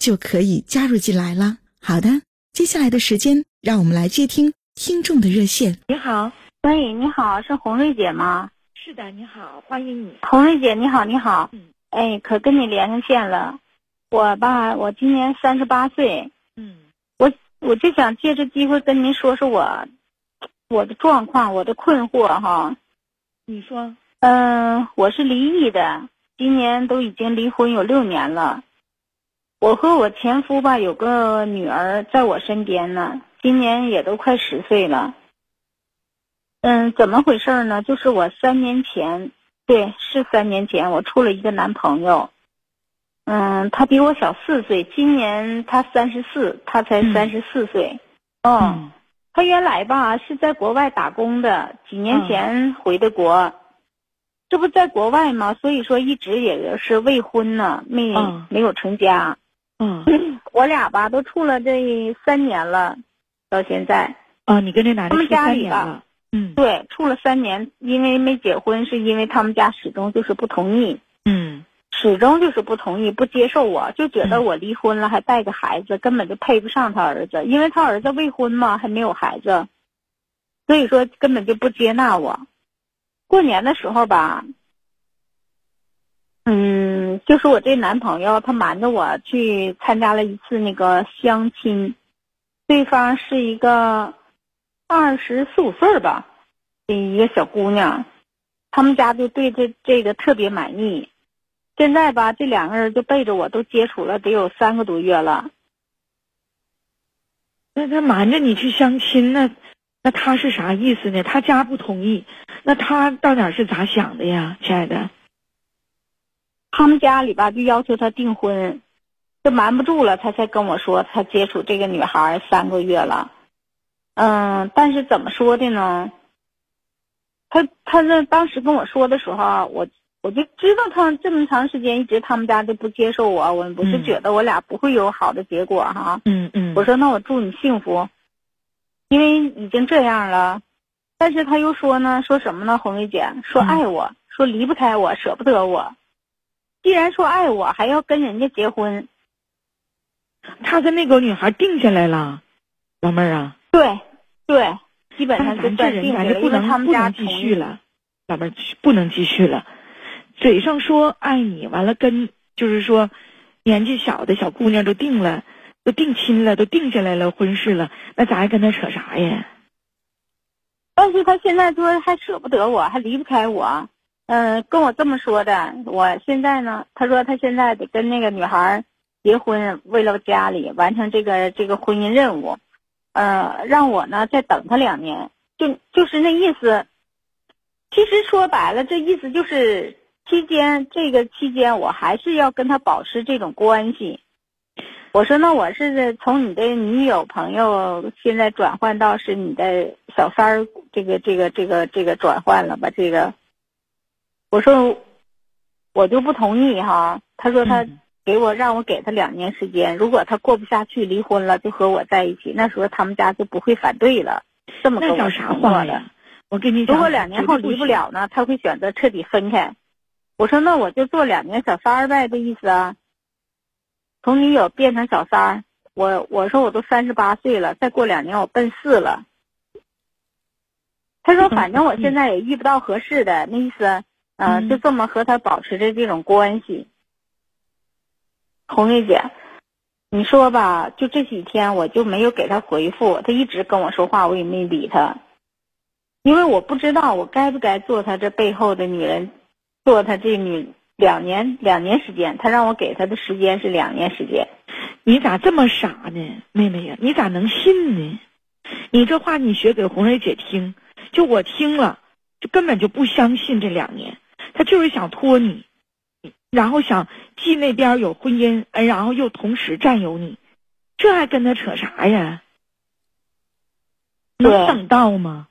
就可以加入进来了。好的，接下来的时间，让我们来接听听众的热线。你好，喂，你好，是红瑞姐吗？是的，你好，欢迎你。红瑞姐，你好，你好。嗯。哎，可跟你连上线了。我吧，我今年三十八岁。嗯。我我就想借这机会跟您说说我。我的状况，我的困惑哈，你说，嗯，我是离异的，今年都已经离婚有六年了。我和我前夫吧有个女儿在我身边呢，今年也都快十岁了。嗯，怎么回事呢？就是我三年前，对，是三年前，我处了一个男朋友。嗯，他比我小四岁，今年他三十四，他才三十四岁。嗯。他原来吧是在国外打工的，几年前回的国，这不在国外吗？所以说一直也是未婚呢，没没有成家。嗯，我俩吧都处了这三年了，到现在。啊，你跟这男的处三年了。嗯，对，处了三年，因为没结婚，是因为他们家始终就是不同意。嗯。始终就是不同意、不接受，我就觉得我离婚了还带个孩子，根本就配不上他儿子，因为他儿子未婚嘛，还没有孩子，所以说根本就不接纳我。过年的时候吧，嗯，就是我这男朋友他瞒着我去参加了一次那个相亲，对方是一个二十四五岁吧一个小姑娘，他们家就对这这个特别满意。现在吧，这两个人就背着我都接触了，得有三个多月了。那他瞒着你去相亲，那那他是啥意思呢？他家不同意，那他到底是咋想的呀，亲爱的？他们家里吧就要求他订婚，就瞒不住了，他才跟我说他接触这个女孩三个月了。嗯，但是怎么说的呢？他他那当时跟我说的时候，我。我就知道他这么长时间一直他们家就不接受我，我我是觉得我俩不会有好的结果哈。嗯嗯。我说那我祝你幸福，因为已经这样了。但是他又说呢，说什么呢？红梅姐说爱我，说离不开我，舍不得我。既然说爱我，还要跟人家结婚。他跟那个女孩定下来了，老妹儿啊。对对，基本上就算定下来，因为他们家继续了，老妹儿不能继续了。嘴上说爱你，完了跟就是说，年纪小的小姑娘都定了，都定亲了，都定下来了婚事了，那咱还跟他扯啥呀？但是他现在说还舍不得我，还离不开我，嗯，跟我这么说的。我现在呢，他说他现在得跟那个女孩结婚，为了家里完成这个这个婚姻任务，呃，让我呢再等他两年，就就是那意思。其实说白了，这意思就是。期间，这个期间我还是要跟他保持这种关系。我说，那我是从你的女友朋友现在转换到是你的小三儿，这个这个这个这个转换了吧？这个，我说我就不同意哈。他说他给我让我给他两年时间，如果他过不下去离婚了，就和我在一起，那时候他们家就不会反对了。这么跟我说的。我跟你讲，如果两年后离不了呢，他会选择彻底分开。我说那我就做两年小三儿呗，这意思啊。从女友变成小三儿，我我说我都三十八岁了，再过两年我奔四了。他说反正我现在也遇不到合适的，那意思，嗯，就这么和他保持着这种关系。红丽姐，你说吧，就这几天我就没有给他回复，他一直跟我说话，我也没理他，因为我不知道我该不该做他这背后的女人，做他这女两年两年时间，他让我给他的时间是两年时间。你咋这么傻呢，妹妹呀？你咋能信呢？你这话你学给红蕊姐听，就我听了，就根本就不相信这两年，他就是想拖你。然后想既那边有婚姻，哎，然后又同时占有你，这还跟他扯啥呀？能等到吗？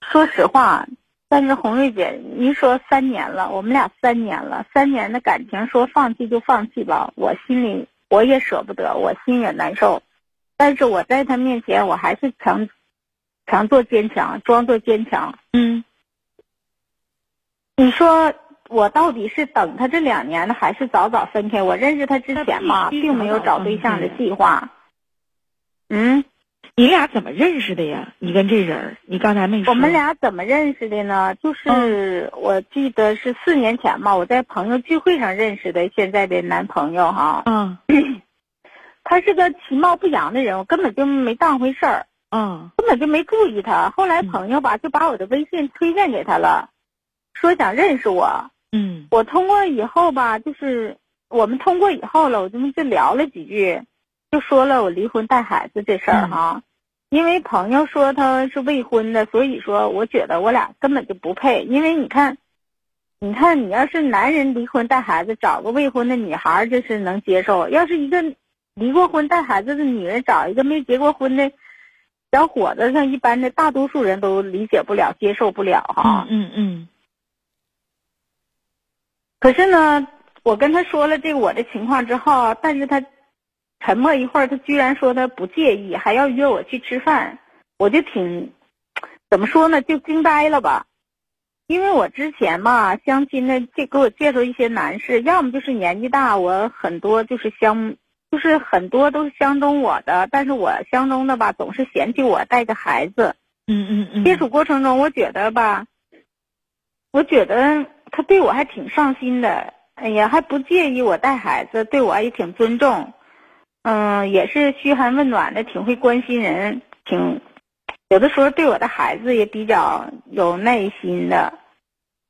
说实话，但是红瑞姐，您说三年了，我们俩三年了，三年的感情，说放弃就放弃吧，我心里我也舍不得，我心也难受，但是我在他面前，我还是强强做坚强，装作坚强。嗯，你说。我到底是等他这两年呢，还是早早分开？我认识他之前嘛，并没有找对象的计划。嗯，你俩怎么认识的呀？你跟这人，你刚才没说。我们俩怎么认识的呢？就是我记得是四年前嘛，我在朋友聚会上认识的现在的男朋友哈。嗯。他是个其貌不扬的人，我根本就没当回事儿。嗯。根本就没注意他。后来朋友吧，就把我的微信推荐给他了，说想认识我。嗯，我通过以后吧，就是我们通过以后了，我这么就聊了几句，就说了我离婚带孩子这事儿哈。因为朋友说他是未婚的，所以说我觉得我俩根本就不配。因为你看，你看你要是男人离婚带孩子，找个未婚的女孩，这是能接受；要是一个离过婚带孩子的女人找一个没结过婚的小伙子，像一般的大多数人都理解不了、接受不了哈。嗯嗯。可是呢，我跟他说了这个我的情况之后，但是他沉默一会儿，他居然说他不介意，还要约我去吃饭，我就挺怎么说呢，就惊呆了吧。因为我之前嘛，相亲的这给我介绍一些男士，要么就是年纪大，我很多就是相，就是很多都是相中我的，但是我相中的吧，总是嫌弃我带个孩子。嗯嗯嗯。接触过程中，我觉得吧，我觉得。他对我还挺上心的，哎呀，还不介意我带孩子，对我也挺尊重，嗯，也是嘘寒问暖的，挺会关心人，挺有的时候对我的孩子也比较有耐心的，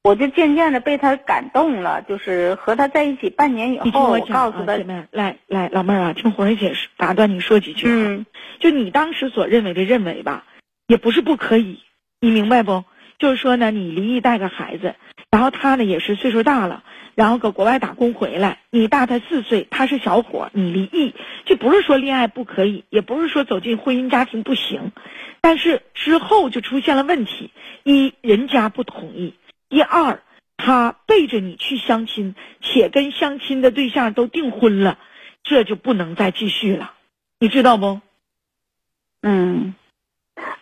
我就渐渐的被他感动了。就是和他在一起半年以后，我告诉他，姐妹，来来，老妹儿啊，听红瑞姐打断你说几句嗯，就你当时所认为的认为吧，也不是不可以，你明白不？就是说呢，你离异带个孩子。然后他呢也是岁数大了，然后搁国外打工回来，你大他四岁，他是小伙，你离异，这不是说恋爱不可以，也不是说走进婚姻家庭不行，但是之后就出现了问题：一人家不同意，第二他背着你去相亲，且跟相亲的对象都订婚了，这就不能再继续了，你知道不？嗯，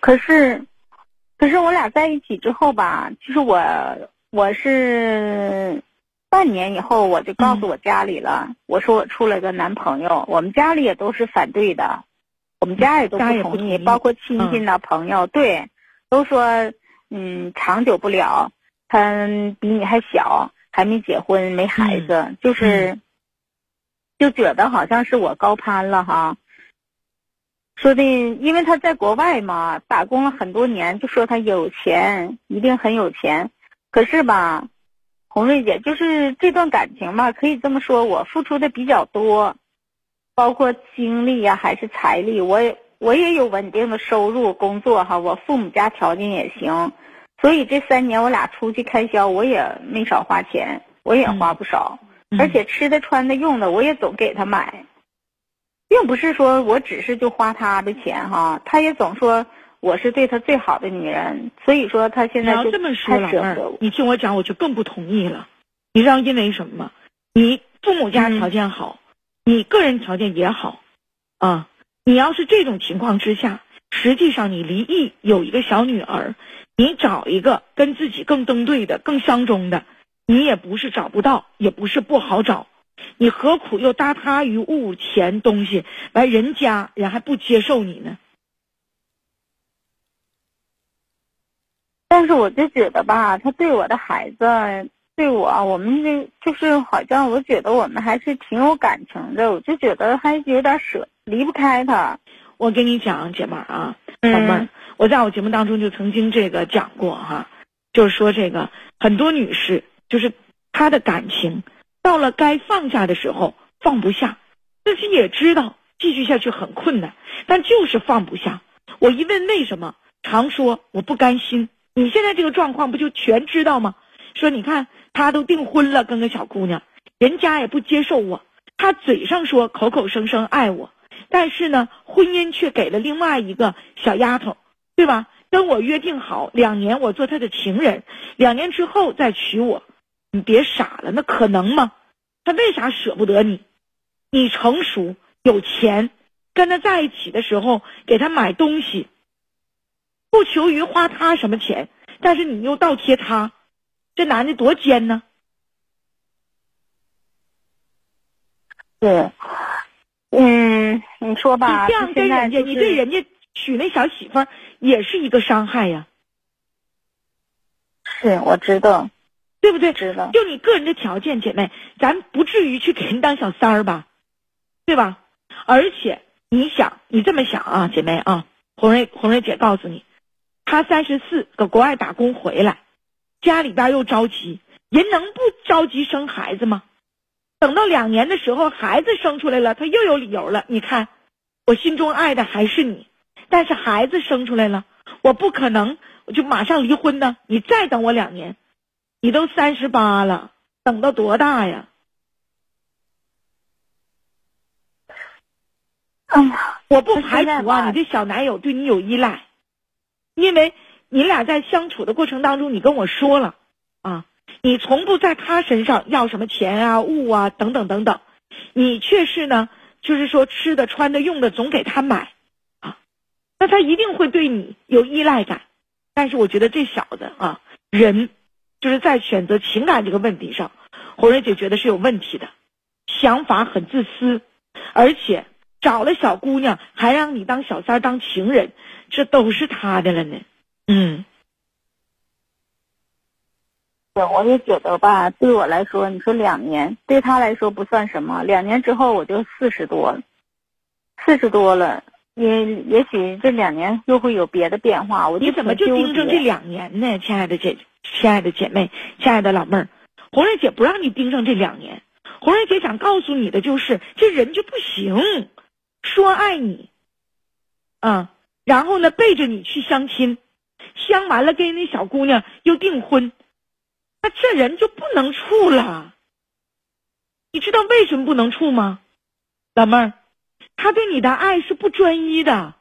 可是，可是我俩在一起之后吧，就是我。我是半年以后，我就告诉我家里了。我说我处了个男朋友，我们家里也都是反对的，我们家也都不同意，包括亲戚呢、朋友，对，都说嗯长久不了，他比你还小，还没结婚，没孩子，就是就觉得好像是我高攀了哈。说的，因为他在国外嘛，打工了很多年，就说他有钱，一定很有钱。可是吧，红瑞姐，就是这段感情吧，可以这么说，我付出的比较多，包括精力呀，还是财力，我也我也有稳定的收入，工作哈，我父母家条件也行，所以这三年我俩出去开销，我也没少花钱，我也花不少，而且吃的、穿的、用的，我也总给他买，并不是说我只是就花他的钱哈，他也总说。我是对他最好的女人，所以说他现在就这么说，老妹儿，你听我讲，我就更不同意了。你知道因为什么吗？你父母家条件好，你个人条件也好，啊，你要是这种情况之下，实际上你离异有一个小女儿，你找一个跟自己更登对的、更相中的，你也不是找不到，也不是不好找，你何苦又搭他于物钱东西，完人家人还不接受你呢？但是我就觉得吧，他对我的孩子对我，我们这就是好像我觉得我们还是挺有感情的，我就觉得还有点舍离不开他。我跟你讲，姐妹儿啊，宝妹儿，我在我节目当中就曾经这个讲过哈，就是说这个很多女士就是她的感情到了该放下的时候放不下，自己也知道继续下去很困难，但就是放不下。我一问为什么，常说我不甘心。你现在这个状况不就全知道吗？说你看他都订婚了，跟个小姑娘，人家也不接受我，他嘴上说口口声声爱我。但是呢，婚姻却给了另外一个小丫头，对吧？跟我约定好两年，我做他的情人，两年之后再娶我。你别傻了，那可能吗？他为啥舍不得你？你成熟有钱，跟他在一起的时候给他买东西，不求于花他什么钱，但是你又倒贴他，这男的多奸呢？对。嗯，你说吧，你这样跟人家，你对人家娶那小媳妇儿也是一个伤害呀。是，我知道，对不对？知道。就你个人的条件，姐妹，咱不至于去给人当小三儿吧，对吧？而且你想，你这么想啊，姐妹啊，红瑞红瑞姐告诉你，他三十四，搁国外打工回来，家里边又着急，人能不着急生孩子吗？等到两年的时候，孩子生出来了，他又有理由了。你看，我心中爱的还是你，但是孩子生出来了，我不可能我就马上离婚呢。你再等我两年，你都三十八了，等到多大呀？哎呀，我不排除啊，你这小男友对你有依赖，因为你俩在相处的过程当中，你跟我说了啊。你从不在他身上要什么钱啊、物啊等等等等，你却是呢，就是说吃的、穿的、用的总给他买，啊，那他一定会对你有依赖感。但是我觉得这小子啊，人就是在选择情感这个问题上，红人姐觉得是有问题的，想法很自私，而且找了小姑娘还让你当小三当情人，这都是他的了呢，嗯。我也觉得吧，对我来说，你说两年对他来说不算什么。两年之后我就四十多了，四十多了，也也许这两年又会有别的变化。我你怎么就盯着这两年呢，亲爱的姐，亲爱的姐妹，亲爱的老妹儿，红瑞姐不让你盯上这两年。红瑞姐想告诉你的就是，这人就不行，说爱你，啊，然后呢背着你去相亲，相完了跟那小姑娘又订婚。那这人就不能处了，你知道为什么不能处吗，老妹儿？他对你的爱是不专一的。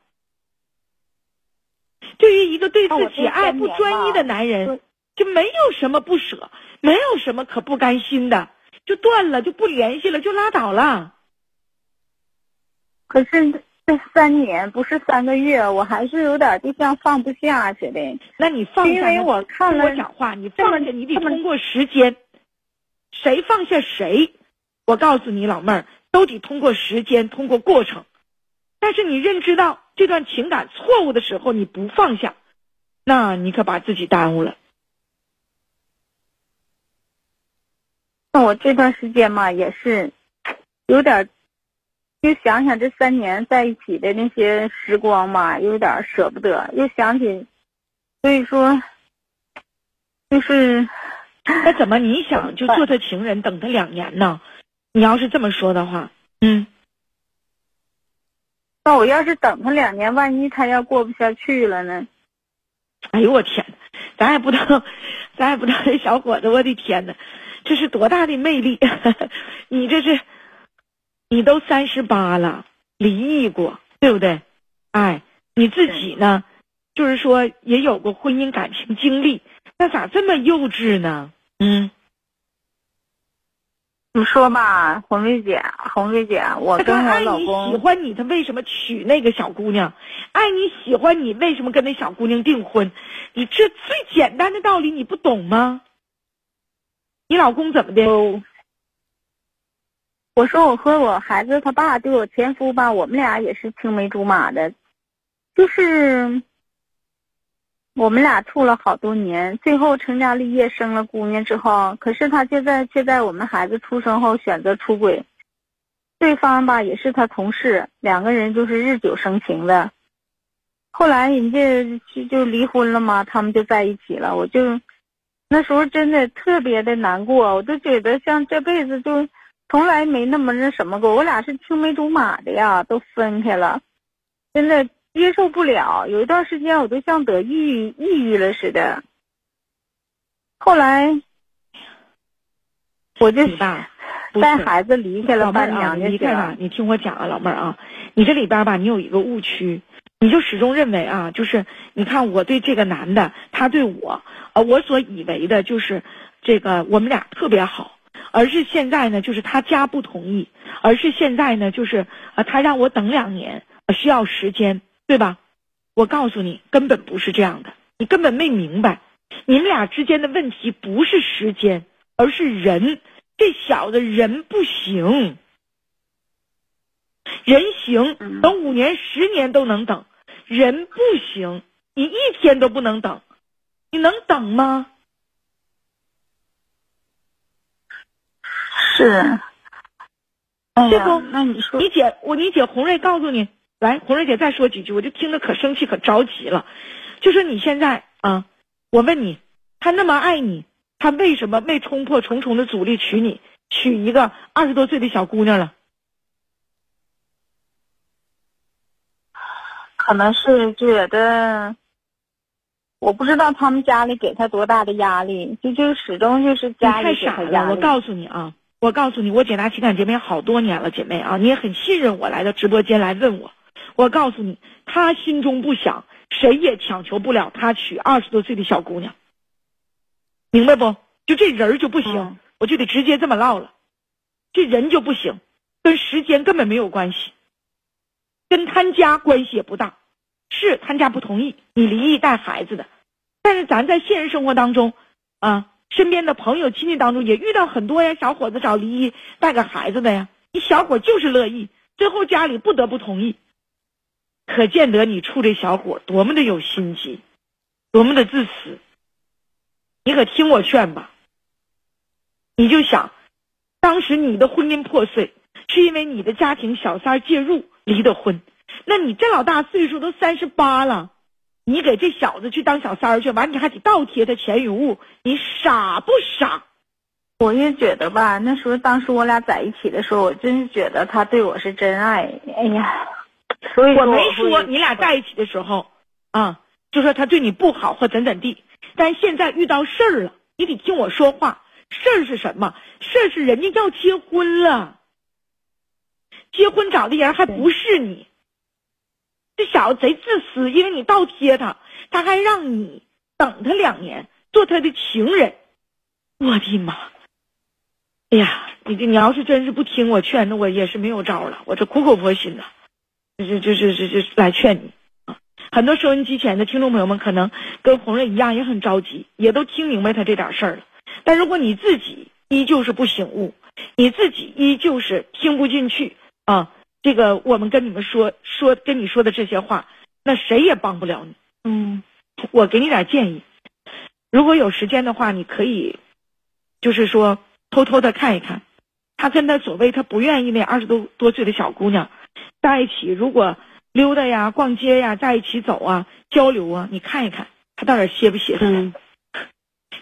对于一个对自己爱不专一的男人，就没有什么不舍，没有什么可不甘心的，就断了，就不联系了，就拉倒了。可是。这三年不是三个月，我还是有点就像放不下似的。那你放下？因为我看了我讲话，你放下，你得通过时间。谁放下谁？我告诉你，老妹儿，都得通过时间，通过过程。但是你认知到这段情感错误的时候，你不放下，那你可把自己耽误了。那我这段时间嘛，也是有点。就想想这三年在一起的那些时光嘛，有点舍不得。又想起，所以说，就是那怎么你想就做他情人，等他两年呢？你要是这么说的话，嗯，那我要是等他两年，万一他要过不下去了呢？哎呦我天，咱也不知道，咱也不知道这小伙子，我的天呐，这是多大的魅力！你这是。你都三十八了，离异过，对不对？哎，你自己呢？就是说也有过婚姻感情经历，那咋这么幼稚呢？嗯，你说吧，红瑞姐，红瑞姐，我跟我老公喜欢你，他为什么娶那个小姑娘？爱你喜欢你，为什么跟那小姑娘订婚？你这最简单的道理你不懂吗？你老公怎么的？我说我和我孩子他爸对我前夫吧，我们俩也是青梅竹马的，就是我们俩处了好多年，最后成家立业，生了姑娘之后，可是他就在却在我们孩子出生后选择出轨。对方吧也是他同事，两个人就是日久生情的。后来人家就就离婚了嘛，他们就在一起了。我就那时候真的特别的难过，我都觉得像这辈子就从来没那么那什么过。我俩是青梅竹马的呀，都分开了，真的接受不了。有一段时间我都像得抑郁抑郁了似的。后来我就吧。带孩子离开了，伴娘离开了。你听我讲啊，老妹儿啊，你这里边吧，你有一个误区，你就始终认为啊，就是你看我对这个男的，他对我，呃，我所以为的就是这个我们俩特别好，而是现在呢，就是他家不同意，而是现在呢，就是啊，他让我等两年，需要时间，对吧？我告诉你，根本不是这样的，你根本没明白，你们俩之间的问题不是时间，而是人。这小子人不行，人行，等五年、十年都能等，人不行，你一天都不能等，你能等吗？是，这不，那你说，你姐，我你姐红瑞告诉你，来，红瑞姐再说几句，我就听着可生气可着急了，就说你现在啊，我问你，他那么爱你。他为什么没冲破重重的阻力娶你，娶一个二十多岁的小姑娘了？可能是觉得，我不知道他们家里给他多大的压力，就就始终就是家里太傻了。我告诉你啊，我告诉你，我解答情感姐妹好多年了，姐妹啊，你也很信任我来到直播间来问我。我告诉你，他心中不想，谁也强求不了他娶二十多岁的小姑娘。明白不？就这人就不行，我就得直接这么唠了。这人就不行，跟时间根本没有关系，跟他家关系也不大。是他家不同意你离异带孩子的，但是咱在现实生活当中，啊，身边的朋友亲戚当中也遇到很多呀，小伙子找离异带个孩子的呀。你小伙就是乐意，最后家里不得不同意，可见得你处这小伙多么的有心机，多么的自私。你可听我劝吧，你就想，当时你的婚姻破碎，是因为你的家庭小三介入离的婚。那你这老大岁数都三十八了，你给这小子去当小三去，完你还得倒贴他钱与物，你傻不傻？我也觉得吧，那时候当时我俩在一起的时候，我真是觉得他对我是真爱。哎呀，所以我没说你俩在一起的时候，啊，就说他对你不好或怎怎地。但现在遇到事儿了，你得听我说话。事儿是什么？事儿是人家要结婚了，结婚找的人还不是你。这小子贼自私，因为你倒贴他，他还让你等他两年，做他的情人。我的妈！哎呀，你这你要是真是不听我劝，那我也是没有招了。我这苦口婆心的，就就就就就来劝你。很多收音机前的听众朋友们，可能跟红瑞一样，也很着急，也都听明白他这点事儿了。但如果你自己依旧是不醒悟，你自己依旧是听不进去啊，这个我们跟你们说说跟你说的这些话，那谁也帮不了你。嗯，我给你点建议，如果有时间的话，你可以，就是说偷偷的看一看，他跟他所谓他不愿意那二十多多岁的小姑娘在一起，如果。溜达呀，逛街呀，在一起走啊，交流啊，你看一看他到底歇不歇嗯，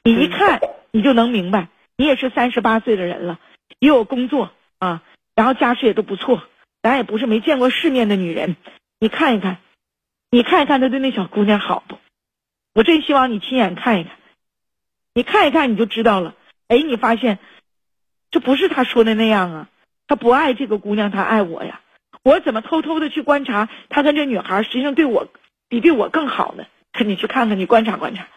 你一看你就能明白，你也是三十八岁的人了，也有工作啊，然后家世也都不错，咱也不是没见过世面的女人。你看一看，你看一看他对那小姑娘好不？我真希望你亲眼看一看，你看一看你就知道了。哎，你发现这不是他说的那样啊，他不爱这个姑娘，他爱我呀。我怎么偷偷的去观察他跟这女孩，实际上对我比对我更好呢？你去看看，你观察观察，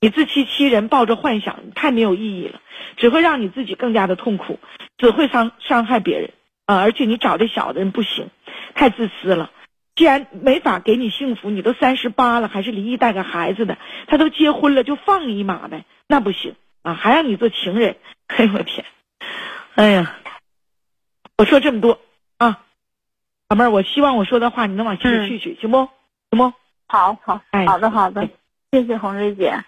你自欺欺人，抱着幻想，太没有意义了，只会让你自己更加的痛苦，只会伤伤害别人啊！而且你找这小的人不行，太自私了。既然没法给你幸福，你都三十八了，还是离异带个孩子的，他都结婚了，就放你一马呗？那不行啊，还让你做情人？哎呦我天！哎呀，我说这么多啊。老妹儿，我希望我说的话你能往心里去去，行不？行不？好好，好的好的。谢谢红瑞姐。